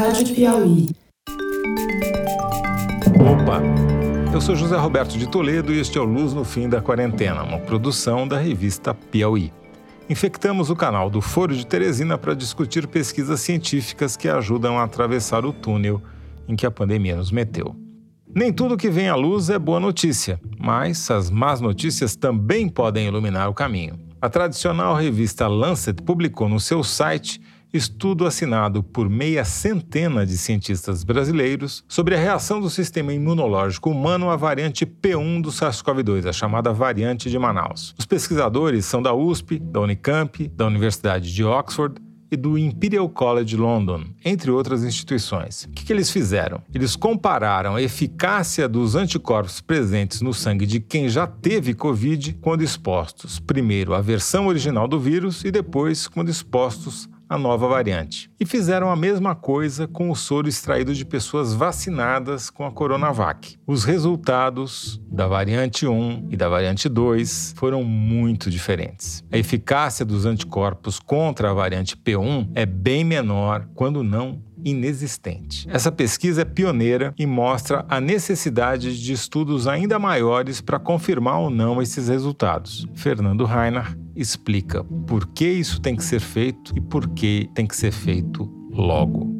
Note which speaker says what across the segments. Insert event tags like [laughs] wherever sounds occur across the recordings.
Speaker 1: Rádio Piauí.
Speaker 2: Opa! Eu sou José Roberto de Toledo e este é o Luz no Fim da Quarentena, uma produção da revista Piauí. Infectamos o canal do Foro de Teresina para discutir pesquisas científicas que ajudam a atravessar o túnel em que a pandemia nos meteu. Nem tudo que vem à luz é boa notícia, mas as más notícias também podem iluminar o caminho. A tradicional revista Lancet publicou no seu site estudo assinado por meia centena de cientistas brasileiros sobre a reação do sistema imunológico humano à variante P1 do SARS-CoV-2, a chamada variante de Manaus. Os pesquisadores são da USP, da Unicamp, da Universidade de Oxford e do Imperial College London, entre outras instituições. O que, eles fizeram? Eles compararam a eficácia dos anticorpos presentes no sangue de quem já teve Covid quando expostos, primeiro à versão original do vírus e depois quando expostos a nova variante. E fizeram a mesma coisa com o soro extraído de pessoas vacinadas com a Coronavac. Os resultados da variante 1 e da variante 2 foram muito diferentes. A eficácia dos anticorpos contra a variante P1 é bem menor, quando não inexistente. Essa pesquisa é pioneira e mostra a necessidade de estudos ainda maiores para confirmar ou não esses resultados. Fernando Reiner explica por que isso tem que ser feito e por que tem que ser feito logo.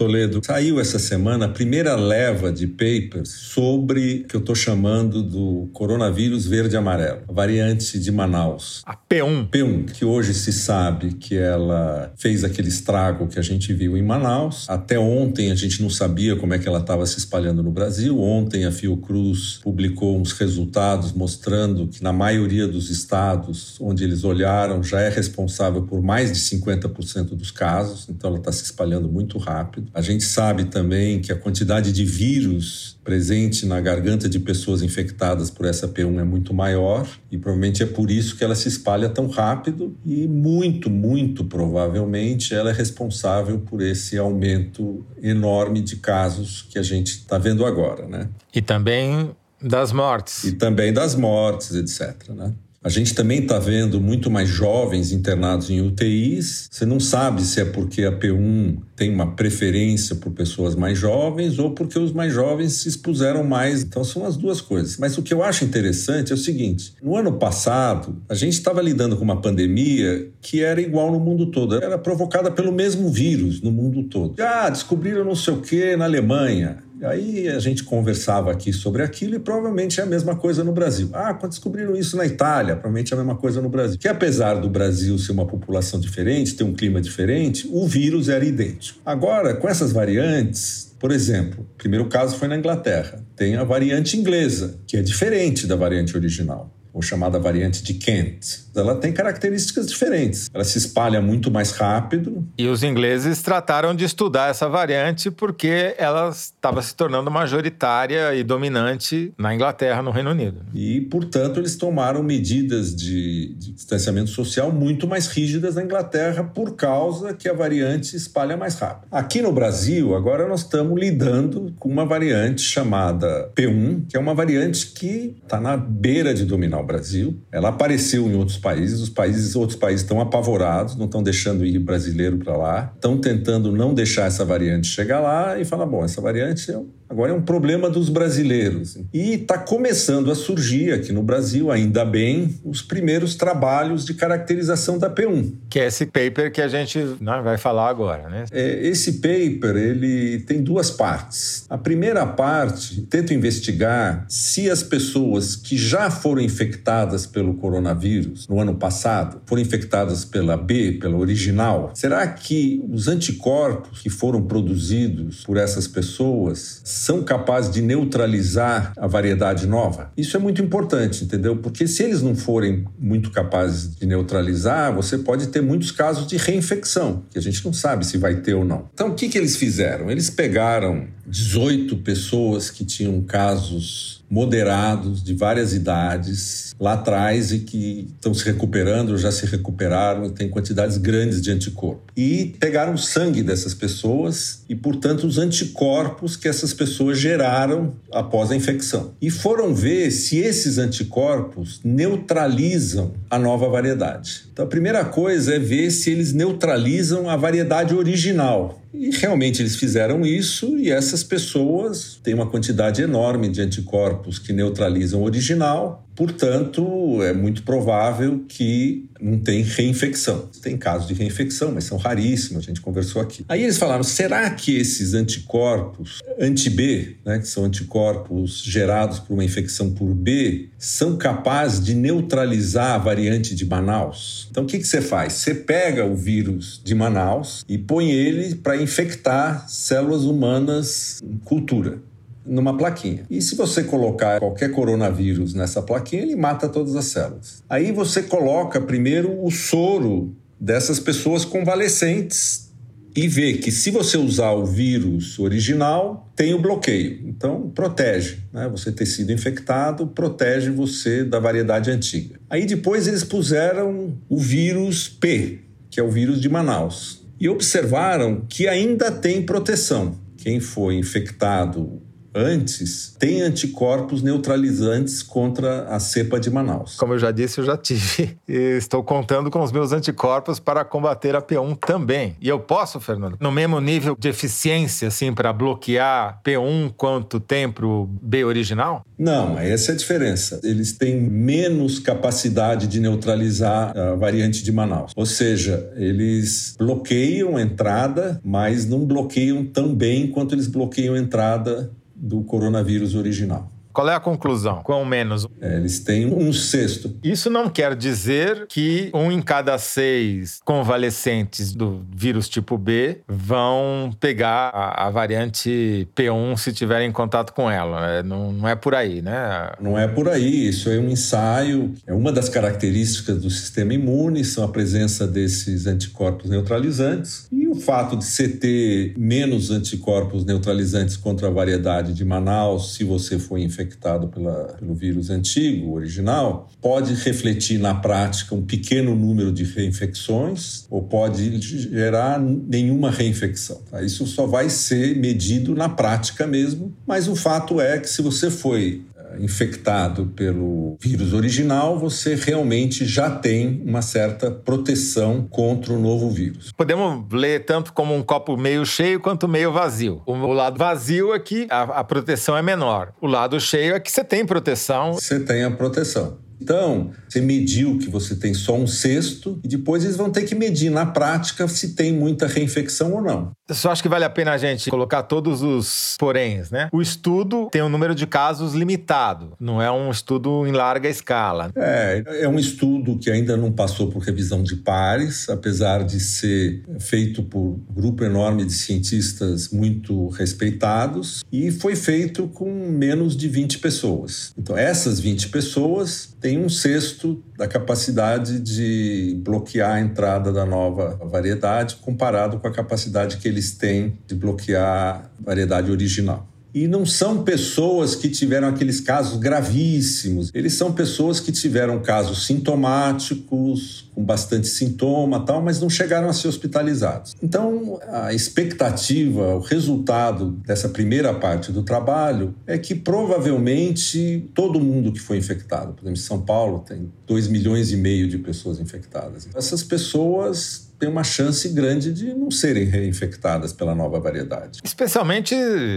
Speaker 3: Toledo, saiu essa semana a primeira leva de papers sobre o que eu estou chamando do coronavírus verde amarelo, a variante de Manaus.
Speaker 2: A P1.
Speaker 3: P1, que hoje se sabe que ela fez aquele estrago que a gente viu em Manaus. Até ontem a gente não sabia como é que ela estava se espalhando no Brasil. Ontem a Fiocruz publicou uns resultados mostrando que na maioria dos estados onde eles olharam já é responsável por mais de 50% dos casos, então ela está se espalhando muito rápido. A gente sabe também que a quantidade de vírus presente na garganta de pessoas infectadas por essa P1 é muito maior e provavelmente é por isso que ela se espalha tão rápido e muito, muito provavelmente ela é responsável por esse aumento enorme de casos que a gente está vendo agora, né?
Speaker 2: E também das mortes.
Speaker 3: E também das mortes, etc, né? A gente também está vendo muito mais jovens internados em UTIs. Você não sabe se é porque a P1 tem uma preferência por pessoas mais jovens ou porque os mais jovens se expuseram mais. Então são as duas coisas. Mas o que eu acho interessante é o seguinte: no ano passado, a gente estava lidando com uma pandemia que era igual no mundo todo, era provocada pelo mesmo vírus no mundo todo. Ah, descobriram não sei o que na Alemanha. Aí a gente conversava aqui sobre aquilo e provavelmente é a mesma coisa no Brasil. Ah, quando descobriram isso na Itália, provavelmente é a mesma coisa no Brasil. Que apesar do Brasil ser uma população diferente, ter um clima diferente, o vírus era idêntico. Agora, com essas variantes, por exemplo, o primeiro caso foi na Inglaterra. Tem a variante inglesa, que é diferente da variante original ou chamada variante de Kent. Ela tem características diferentes. Ela se espalha muito mais rápido.
Speaker 2: E os ingleses trataram de estudar essa variante porque ela estava se tornando majoritária e dominante na Inglaterra, no Reino Unido.
Speaker 3: E, portanto, eles tomaram medidas de, de distanciamento social muito mais rígidas na Inglaterra por causa que a variante espalha mais rápido. Aqui no Brasil, agora nós estamos lidando com uma variante chamada P1, que é uma variante que está na beira de dominar o Brasil. Ela apareceu em outros países, os países, outros países estão apavorados, não estão deixando ir brasileiro para lá, estão tentando não deixar essa variante chegar lá e falar, bom, essa variante é Agora é um problema dos brasileiros. E está começando a surgir aqui no Brasil, ainda bem, os primeiros trabalhos de caracterização da P1.
Speaker 2: Que é esse paper que a gente né, vai falar agora, né?
Speaker 3: É, esse paper ele tem duas partes. A primeira parte tenta investigar se as pessoas que já foram infectadas pelo coronavírus no ano passado foram infectadas pela B, pela original. Será que os anticorpos que foram produzidos por essas pessoas são capazes de neutralizar a variedade nova? Isso é muito importante, entendeu? Porque se eles não forem muito capazes de neutralizar, você pode ter muitos casos de reinfecção, que a gente não sabe se vai ter ou não. Então, o que, que eles fizeram? Eles pegaram 18 pessoas que tinham casos moderados de várias idades lá atrás e que estão se recuperando, já se recuperaram e têm quantidades grandes de anticorpo. E pegaram sangue dessas pessoas e, portanto, os anticorpos que essas pessoas geraram após a infecção. E foram ver se esses anticorpos neutralizam a nova variedade. Então, a primeira coisa é ver se eles neutralizam a variedade original. E realmente eles fizeram isso e essas pessoas têm uma quantidade enorme de anticorpos que neutralizam o original, portanto, é muito provável que não tem reinfecção. Tem casos de reinfecção, mas são raríssimos, a gente conversou aqui. Aí eles falaram: será que esses anticorpos anti-B, né, que são anticorpos gerados por uma infecção por B, são capazes de neutralizar a variante de Manaus? Então, o que, que você faz? Você pega o vírus de Manaus e põe ele para infectar células humanas em cultura numa plaquinha. E se você colocar qualquer coronavírus nessa plaquinha, ele mata todas as células. Aí você coloca primeiro o soro dessas pessoas convalescentes e vê que se você usar o vírus original, tem o bloqueio. Então, protege. Né? Você ter sido infectado protege você da variedade antiga. Aí depois eles puseram o vírus P, que é o vírus de Manaus e observaram que ainda tem proteção. Quem foi infectado antes tem anticorpos neutralizantes contra a cepa de Manaus.
Speaker 2: Como eu já disse, eu já tive. [laughs] E estou contando com os meus anticorpos para combater a P1 também. E eu posso, Fernando, no mesmo nível de eficiência, assim, para bloquear P1 quanto tem para o B original?
Speaker 3: Não, essa é a diferença. Eles têm menos capacidade de neutralizar a variante de Manaus. Ou seja, eles bloqueiam a entrada, mas não bloqueiam tão bem quanto eles bloqueiam a entrada do coronavírus original.
Speaker 2: Qual é a conclusão? Quão menos?
Speaker 3: É, eles têm um sexto.
Speaker 2: Isso não quer dizer que um em cada seis convalescentes do vírus tipo B vão pegar a, a variante P1 se tiverem em contato com ela. É, não, não é por aí, né?
Speaker 3: Não é por aí. Isso é um ensaio. É uma das características do sistema imune, são a presença desses anticorpos neutralizantes. E o fato de você ter menos anticorpos neutralizantes contra a variedade de Manaus, se você for infectado, infectado pela, pelo vírus antigo, original, pode refletir na prática um pequeno número de reinfecções ou pode gerar nenhuma reinfecção. Tá? Isso só vai ser medido na prática mesmo, mas o fato é que se você foi infectado pelo vírus original, você realmente já tem uma certa proteção contra o novo vírus.
Speaker 2: Podemos ler tanto como um copo meio cheio quanto meio vazio. O lado vazio é que a, a proteção é menor. O lado cheio é que você tem proteção.
Speaker 3: Você tem a proteção. Então, você mediu que você tem só um sexto e depois eles vão ter que medir na prática se tem muita reinfecção ou não.
Speaker 2: Eu só acho que vale a pena a gente colocar todos os poréns, né? O estudo tem um número de casos limitado, não é um estudo em larga escala.
Speaker 3: É, é um estudo que ainda não passou por revisão de pares, apesar de ser feito por um grupo enorme de cientistas muito respeitados, e foi feito com menos de 20 pessoas. Então, essas 20 pessoas têm um sexto da capacidade de bloquear a entrada da nova variedade comparado com a capacidade que eles têm de bloquear a variedade original. E não são pessoas que tiveram aqueles casos gravíssimos. Eles são pessoas que tiveram casos sintomáticos, com bastante sintoma, tal, mas não chegaram a ser hospitalizados. Então, a expectativa, o resultado dessa primeira parte do trabalho é que provavelmente todo mundo que foi infectado, por exemplo, em São Paulo tem 2 milhões e meio de pessoas infectadas. Essas pessoas tem uma chance grande de não serem reinfectadas pela nova variedade.
Speaker 2: Especialmente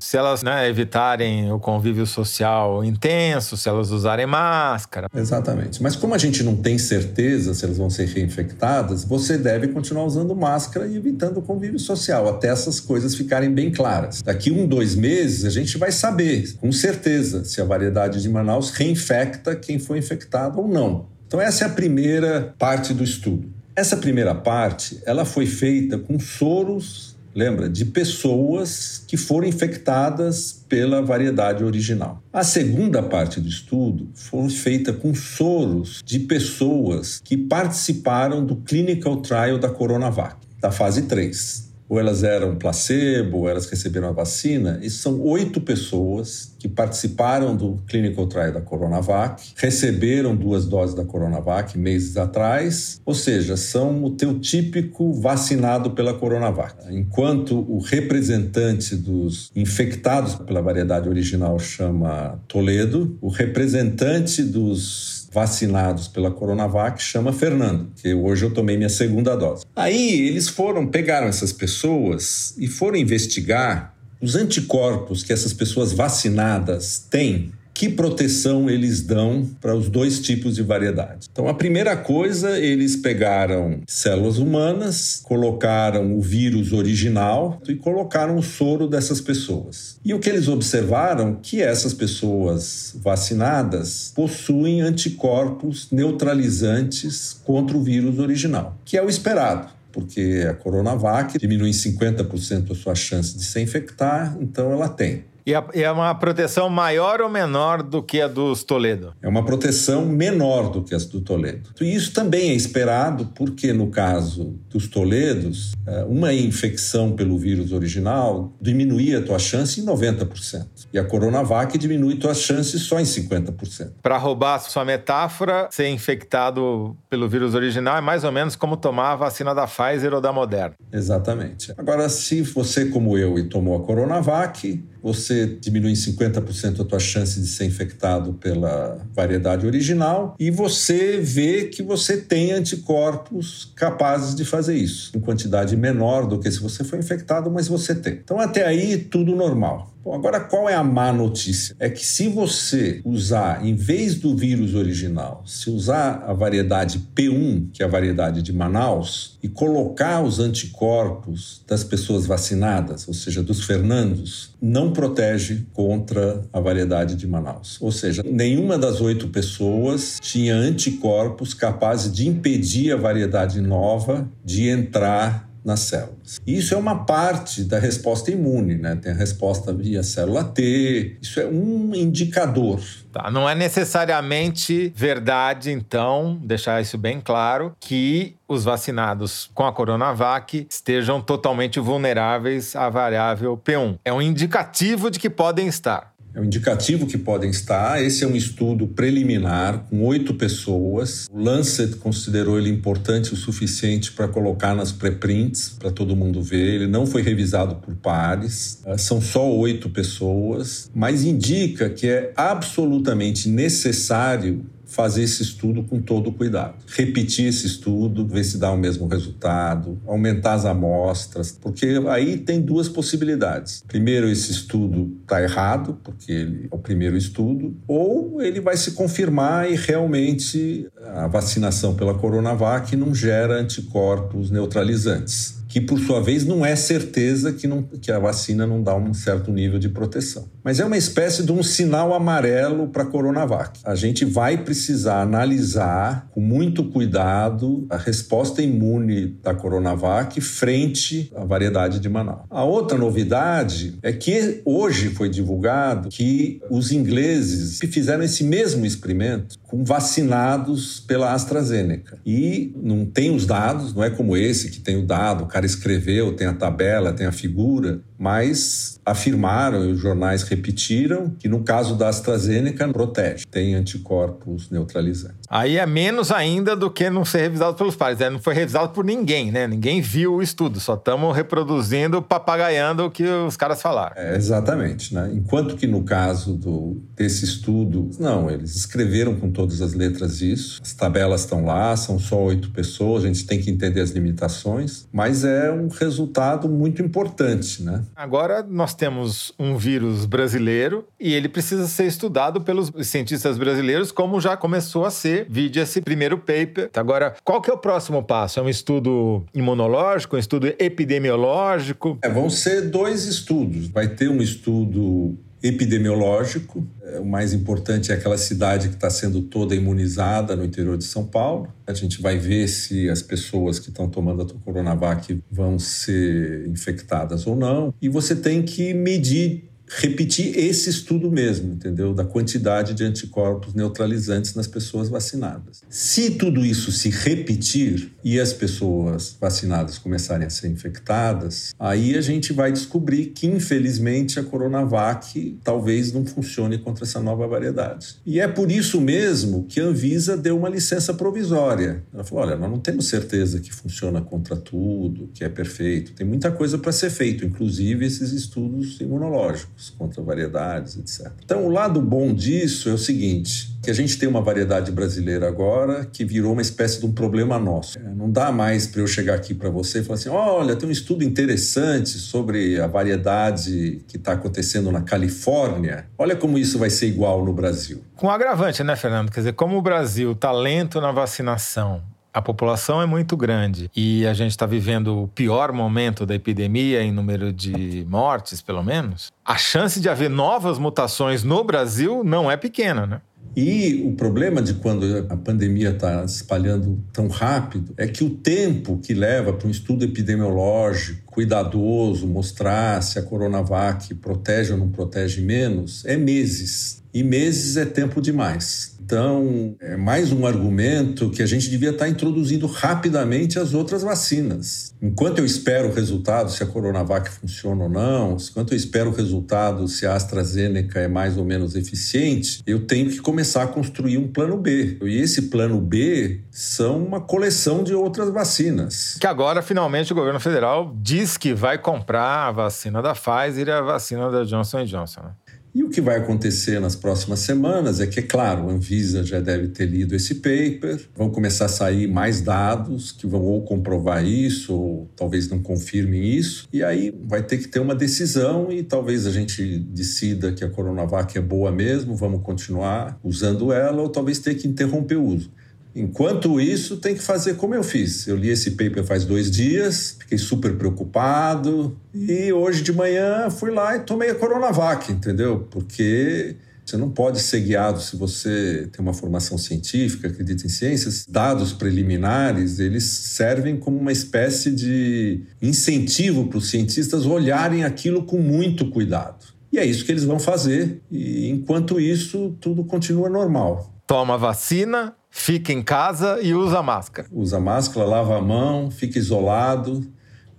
Speaker 2: se elas né, evitarem o convívio social intenso, se elas usarem máscara.
Speaker 3: Exatamente. Mas como a gente não tem certeza se elas vão ser reinfectadas, você deve continuar usando máscara e evitando o convívio social, até essas coisas ficarem bem claras. Daqui um, dois meses, a gente vai saber com certeza se a variedade de Manaus reinfecta quem foi infectado ou não. Então essa é a primeira parte do estudo. Essa primeira parte, ela foi feita com soros, lembra, de pessoas que foram infectadas pela variedade original. A segunda parte do estudo foi feita com soros de pessoas que participaram do clinical trial da Coronavac, da fase 3 ou elas eram placebo, ou elas receberam a vacina. Isso são oito pessoas que participaram do clinical trial da Coronavac, receberam duas doses da Coronavac meses atrás, ou seja, são o teu típico vacinado pela Coronavac. Enquanto o representante dos infectados pela variedade original chama Toledo, o representante dos vacinados pela Coronavac chama Fernando, que hoje eu tomei minha segunda dose. Aí eles foram, pegaram essas pessoas e foram investigar os anticorpos que essas pessoas vacinadas têm que proteção eles dão para os dois tipos de variedade. Então, a primeira coisa, eles pegaram células humanas, colocaram o vírus original e colocaram o soro dessas pessoas. E o que eles observaram que essas pessoas vacinadas possuem anticorpos neutralizantes contra o vírus original, que é o esperado porque a Coronavac diminui em 50% a sua chance de se infectar, então ela tem.
Speaker 2: E é uma proteção maior ou menor do que a dos Toledo?
Speaker 3: É uma proteção menor do que as do Toledo. E isso também é esperado, porque no caso dos Toledos, é, uma infecção pelo vírus original diminuía a tua chance em 90%. E a Coronavac diminui tuas chances só em 50%.
Speaker 2: Para roubar a sua metáfora, ser infectado pelo vírus original é mais ou menos como tomar a vacina da Pfizer ou da Moderna.
Speaker 3: Exatamente. Agora, se você, como eu, e tomou a Coronavac, você diminui em 50% a tua chance de ser infectado pela variedade original e você vê que você tem anticorpos capazes de fazer isso, em quantidade menor do que se você foi infectado, mas você tem. Então, até aí, tudo normal. Bom, agora qual é a má notícia? É que se você usar, em vez do vírus original, se usar a variedade P1, que é a variedade de Manaus, e colocar os anticorpos das pessoas vacinadas, ou seja, dos Fernandos, não protege contra a variedade de Manaus. Ou seja, nenhuma das oito pessoas tinha anticorpos capazes de impedir a variedade nova de entrar nas células. Isso é uma parte da resposta imune, né? Tem a resposta via célula T, isso é um indicador.
Speaker 2: Tá, não é necessariamente verdade, então, deixar isso bem claro, que os vacinados com a Coronavac estejam totalmente vulneráveis à variável P1. É um indicativo de que podem estar
Speaker 3: é um indicativo que podem estar. Esse é um estudo preliminar com oito pessoas. O Lancet considerou ele importante o suficiente para colocar nas preprints para todo mundo ver. Ele não foi revisado por pares. Ah, são só oito pessoas, mas indica que é absolutamente necessário fazer esse estudo com todo o cuidado. Repetir esse estudo, ver se dá o mesmo resultado, aumentar as amostras, porque aí tem duas possibilidades. Primeiro, esse estudo está errado, porque ele é o primeiro estudo, ou ele vai se confirmar e realmente a vacinação pela Coronavac não gera anticorpos neutralizantes que por sua vez não é certeza que, não, que a vacina não dá um certo nível de proteção. Mas é uma espécie de um sinal amarelo para a Coronavac. A gente vai precisar analisar com muito cuidado a resposta imune da Coronavac frente à variedade de Manaus. A outra novidade é que hoje foi divulgado que os ingleses fizeram esse mesmo experimento com vacinados pela AstraZeneca. E não tem os dados, não é como esse que tem o dado, cara escreveu, tem a tabela, tem a figura, mas afirmaram e os jornais repetiram que no caso da AstraZeneca protege, tem anticorpos neutralizantes.
Speaker 2: Aí é menos ainda do que não ser revisado pelos pares, né? não foi revisado por ninguém, né? Ninguém viu o estudo, só estamos reproduzindo, papagaiando o que os caras falaram.
Speaker 3: É, exatamente, né? Enquanto que no caso do, desse estudo, não, eles escreveram com todas as letras isso, as tabelas estão lá, são só oito pessoas, a gente tem que entender as limitações, mas é um resultado muito importante, né?
Speaker 2: Agora nós temos um vírus brasileiro e ele precisa ser estudado pelos cientistas brasileiros, como já começou a ser, vide esse primeiro paper. Agora, qual que é o próximo passo? É um estudo imunológico, um estudo epidemiológico?
Speaker 3: É, vão ser dois estudos. Vai ter um estudo epidemiológico. É, o mais importante é aquela cidade que está sendo toda imunizada no interior de São Paulo. A gente vai ver se as pessoas que estão tomando a Coronavac vão ser infectadas ou não. E você tem que medir repetir esse estudo mesmo, entendeu? Da quantidade de anticorpos neutralizantes nas pessoas vacinadas. Se tudo isso se repetir e as pessoas vacinadas começarem a ser infectadas, aí a gente vai descobrir que, infelizmente, a Coronavac talvez não funcione contra essa nova variedade. E é por isso mesmo que a Anvisa deu uma licença provisória. Ela falou: olha, nós não temos certeza que funciona contra tudo, que é perfeito. Tem muita coisa para ser feito, inclusive esses estudos imunológicos. Antibióticos contra variedades, etc. Então, o lado bom disso é o seguinte: que a gente tem uma variedade brasileira agora que virou uma espécie de um problema nosso. É, não dá mais para eu chegar aqui para você e falar assim: olha, tem um estudo interessante sobre a variedade que está acontecendo na Califórnia. Olha como isso vai ser igual no Brasil.
Speaker 2: Com agravante, né, Fernando? Quer dizer, como o Brasil está lento na vacinação, a população é muito grande e a gente está vivendo o pior momento da epidemia em número de mortes, pelo menos. A chance de haver novas mutações no Brasil não é pequena, né?
Speaker 3: E o problema de quando a pandemia está se espalhando tão rápido é que o tempo que leva para um estudo epidemiológico cuidadoso mostrar se a Coronavac protege ou não protege menos é meses. E meses é tempo demais. Então, é mais um argumento que a gente devia estar introduzindo rapidamente as outras vacinas. Enquanto eu espero o resultado se a Coronavac funciona ou não, enquanto eu espero o resultado se a AstraZeneca é mais ou menos eficiente, eu tenho que começar a construir um plano B. E esse plano B são uma coleção de outras vacinas.
Speaker 2: Que agora, finalmente, o governo federal diz que vai comprar a vacina da Pfizer e a vacina da Johnson Johnson. Né?
Speaker 3: E o que vai acontecer nas próximas semanas é que, é claro, a Anvisa já deve ter lido esse paper, vão começar a sair mais dados que vão ou comprovar isso ou talvez não confirmem isso, e aí vai ter que ter uma decisão e talvez a gente decida que a Coronavac é boa mesmo, vamos continuar usando ela ou talvez ter que interromper o uso. Enquanto isso, tem que fazer como eu fiz. Eu li esse paper faz dois dias, fiquei super preocupado e hoje de manhã fui lá e tomei a Coronavac, entendeu? Porque você não pode ser guiado se você tem uma formação científica, acredita em ciências. Dados preliminares, eles servem como uma espécie de incentivo para os cientistas olharem aquilo com muito cuidado. E é isso que eles vão fazer. E enquanto isso, tudo continua normal.
Speaker 2: Toma vacina, fica em casa e usa máscara.
Speaker 3: Usa máscara, lava a mão, fica isolado,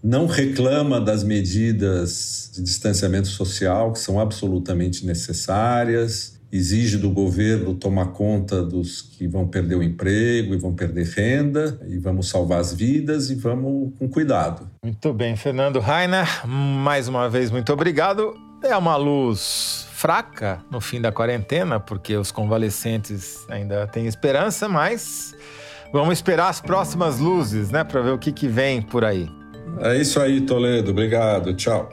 Speaker 3: não reclama das medidas de distanciamento social que são absolutamente necessárias, exige do governo tomar conta dos que vão perder o emprego e vão perder renda, e vamos salvar as vidas e vamos com cuidado.
Speaker 2: Muito bem, Fernando Rainer, mais uma vez muito obrigado. É uma luz fraca no fim da quarentena, porque os convalescentes ainda têm esperança, mas vamos esperar as próximas luzes, né, para ver o que, que vem por aí.
Speaker 3: É isso aí, Toledo. Obrigado. Tchau.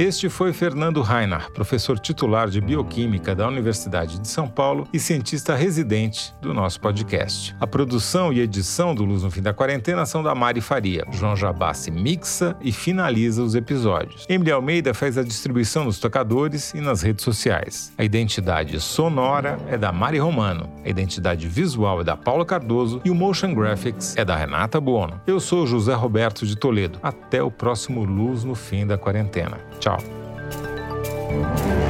Speaker 2: Este foi Fernando Reinhardt, professor titular de Bioquímica da Universidade de São Paulo e cientista residente do nosso podcast. A produção e edição do Luz no Fim da Quarentena são da Mari Faria. João Jabassi mixa e finaliza os episódios. Emily Almeida faz a distribuição nos tocadores e nas redes sociais. A identidade sonora é da Mari Romano, a identidade visual é da Paula Cardoso e o motion graphics é da Renata Buono. Eu sou José Roberto de Toledo. Até o próximo Luz no Fim da Quarentena. Tchau. Tchau.